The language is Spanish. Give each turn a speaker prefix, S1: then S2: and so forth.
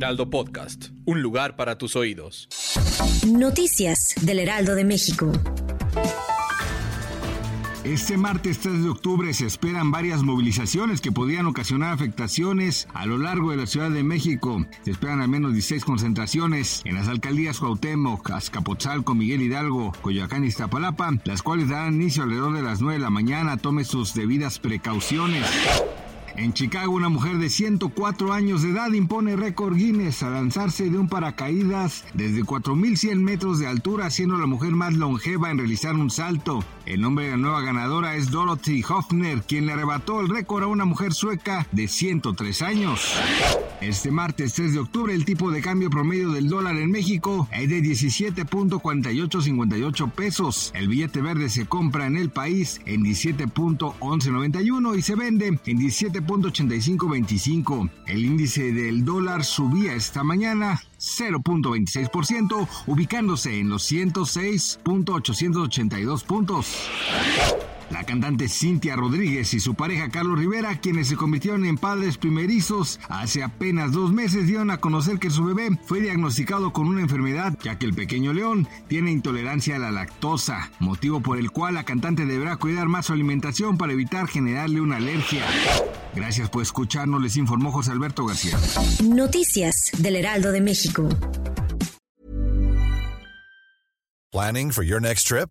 S1: Heraldo Podcast, un lugar para tus oídos.
S2: Noticias del Heraldo de México.
S3: Este martes 3 de octubre se esperan varias movilizaciones que podrían ocasionar afectaciones a lo largo de la Ciudad de México. Se esperan al menos 16 concentraciones en las alcaldías Cuauhtémoc, Azcapotzalco, Miguel Hidalgo, Coyoacán y Iztapalapa, las cuales darán inicio alrededor de las 9 de la mañana. Tome sus debidas precauciones. En Chicago, una mujer de 104 años de edad impone récord Guinness a lanzarse de un paracaídas desde 4.100 metros de altura, siendo la mujer más longeva en realizar un salto. El nombre de la nueva ganadora es Dorothy Hoffner, quien le arrebató el récord a una mujer sueca de 103 años. Este martes 3 de octubre, el tipo de cambio promedio del dólar en México es de 17.4858 pesos. El billete verde se compra en el país en 17.1191 y se vende en 17.8525. El índice del dólar subía esta mañana 0.26%, ubicándose en los 106.882 puntos. La cantante Cintia Rodríguez y su pareja Carlos Rivera, quienes se convirtieron en padres primerizos hace apenas dos meses, dieron a conocer que su bebé fue diagnosticado con una enfermedad, ya que el pequeño león tiene intolerancia a la lactosa, motivo por el cual la cantante deberá cuidar más su alimentación para evitar generarle una alergia. Gracias por escucharnos, les informó José Alberto García.
S2: Noticias del Heraldo de México.
S4: Planning for your next trip?